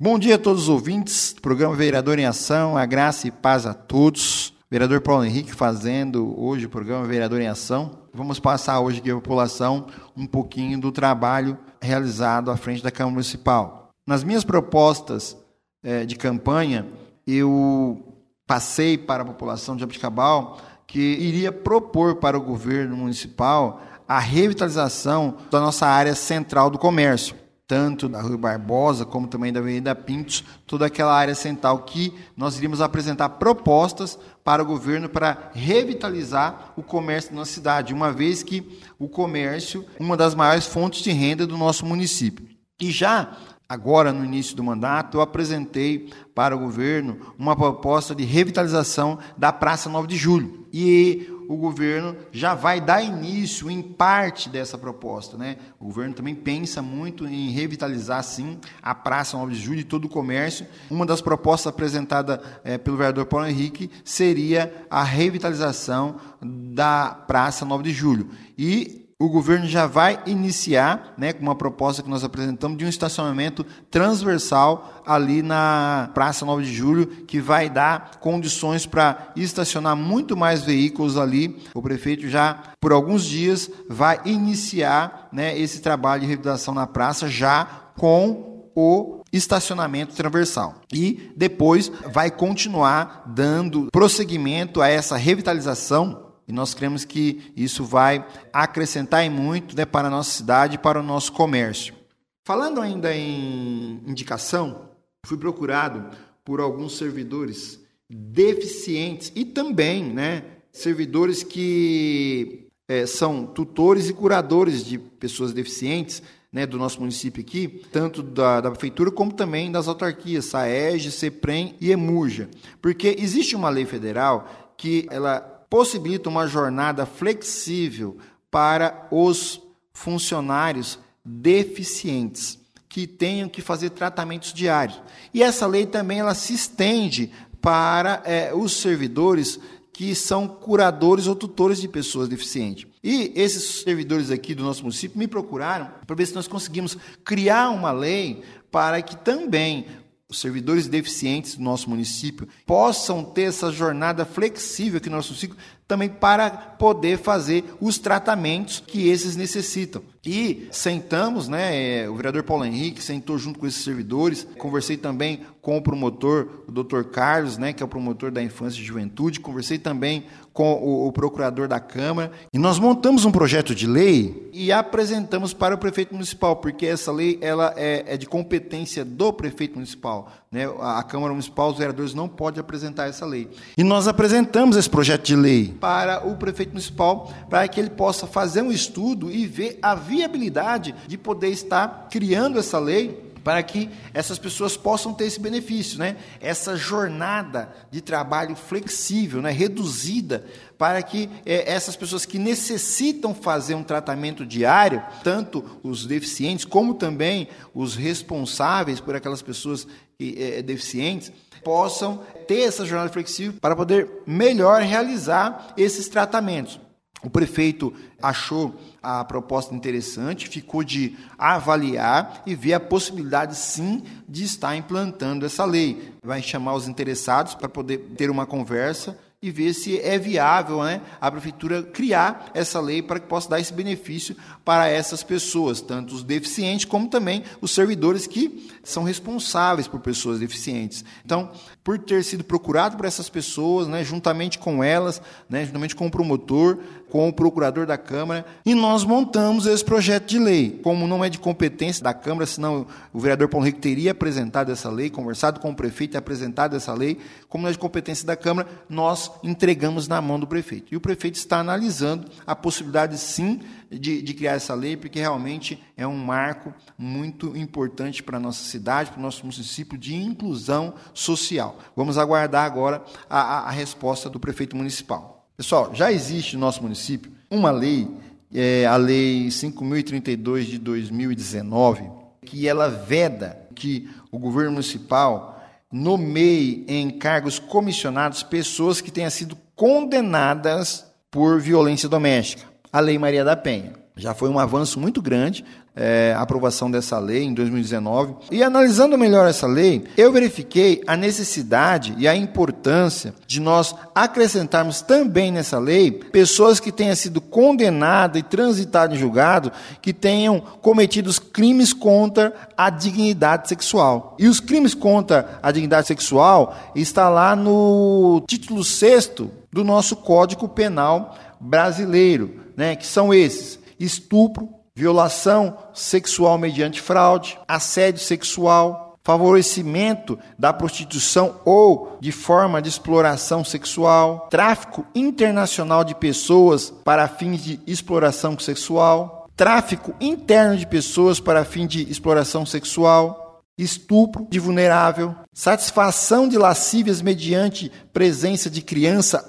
Bom dia a todos os ouvintes do programa Vereador em Ação, a graça e paz a todos. Vereador Paulo Henrique fazendo hoje o programa Vereador em Ação. Vamos passar hoje aqui a população um pouquinho do trabalho realizado à frente da Câmara Municipal. Nas minhas propostas eh, de campanha, eu passei para a população de Abiticabal que iria propor para o governo municipal a revitalização da nossa área central do comércio, tanto da Rua Barbosa como também da Avenida Pintos, toda aquela área central que nós iríamos apresentar propostas para o governo para revitalizar o comércio na cidade, uma vez que o comércio é uma das maiores fontes de renda do nosso município. E já Agora, no início do mandato, eu apresentei para o governo uma proposta de revitalização da Praça 9 de Julho. E o governo já vai dar início em parte dessa proposta. Né? O governo também pensa muito em revitalizar, sim, a Praça 9 de Julho e todo o comércio. Uma das propostas apresentada é, pelo vereador Paulo Henrique seria a revitalização da Praça 9 de Julho. E o governo já vai iniciar, né, com uma proposta que nós apresentamos de um estacionamento transversal ali na Praça 9 de Julho, que vai dar condições para estacionar muito mais veículos ali. O prefeito já, por alguns dias, vai iniciar né, esse trabalho de reabilitação na praça já com o estacionamento transversal. E depois vai continuar dando prosseguimento a essa revitalização e nós cremos que isso vai acrescentar em muito né, para a nossa cidade e para o nosso comércio. Falando ainda em indicação, fui procurado por alguns servidores deficientes e também né, servidores que é, são tutores e curadores de pessoas deficientes né, do nosso município aqui, tanto da, da, prefeitura como também das autarquias, SAEG, CEPREM e EMURJA. Porque existe uma lei federal que ela possibilita uma jornada flexível para os funcionários deficientes que tenham que fazer tratamentos diários. E essa lei também ela se estende para é, os servidores que são curadores ou tutores de pessoas deficientes. E esses servidores aqui do nosso município me procuraram para ver se nós conseguimos criar uma lei para que também os servidores deficientes do nosso município possam ter essa jornada flexível aqui no nosso município também para poder fazer os tratamentos que esses necessitam. E sentamos, né, é, o vereador Paulo Henrique sentou junto com esses servidores, conversei também com o promotor, o doutor Carlos, né, que é o promotor da infância e juventude, conversei também com o, o, procurador da Câmara, e nós montamos um projeto de lei e apresentamos para o prefeito municipal, porque essa lei ela é, é de competência do prefeito municipal. Né? A, Câmara Municipal, os vereadores não podem apresentar essa lei. E nós apresentamos esse projeto de lei para o prefeito municipal, para que ele possa fazer um estudo e ver a viabilidade de poder estar criando essa lei para que essas pessoas possam ter esse benefício, né? Essa jornada de trabalho flexível, né? Reduzida, para que é, essas pessoas que necessitam fazer um tratamento diário, tanto os deficientes como também os responsáveis por aquelas pessoas que, é, deficientes, possam ter essa jornada flexível para poder melhor realizar esses tratamentos. O prefeito achou a proposta interessante, ficou de avaliar e ver a possibilidade, sim, de estar implantando essa lei. Vai chamar os interessados para poder ter uma conversa e ver se é viável né, a prefeitura criar essa lei para que possa dar esse benefício para essas pessoas, tanto os deficientes como também os servidores que são responsáveis por pessoas deficientes. Então, por ter sido procurado por essas pessoas, né, juntamente com elas, né, juntamente com o promotor, com o procurador da Câmara, e nós montamos esse projeto de lei. Como não é de competência da Câmara, senão o vereador Paulo Henrique teria apresentado essa lei, conversado com o prefeito e apresentado essa lei, como não é de competência da Câmara, nós entregamos na mão do prefeito. E o prefeito está analisando a possibilidade, sim, de, de criar essa lei, porque realmente é um marco muito importante para a nossa cidade, para o nosso município de inclusão social. Vamos aguardar agora a, a, a resposta do prefeito municipal. Pessoal, já existe no nosso município uma lei, é, a Lei 5.032 de 2019, que ela veda que o governo municipal nomeie em cargos comissionados pessoas que tenham sido condenadas por violência doméstica. A Lei Maria da Penha. Já foi um avanço muito grande é, a aprovação dessa lei em 2019. E analisando melhor essa lei, eu verifiquei a necessidade e a importância de nós acrescentarmos também nessa lei pessoas que tenham sido condenadas e transitadas em julgado que tenham cometido crimes contra a dignidade sexual. E os crimes contra a dignidade sexual está lá no título 6 do nosso Código Penal brasileiro, né, que são esses: estupro, violação sexual mediante fraude, assédio sexual, favorecimento da prostituição ou de forma de exploração sexual, tráfico internacional de pessoas para fins de exploração sexual, tráfico interno de pessoas para fins de exploração sexual, estupro de vulnerável, satisfação de lascívias mediante presença de criança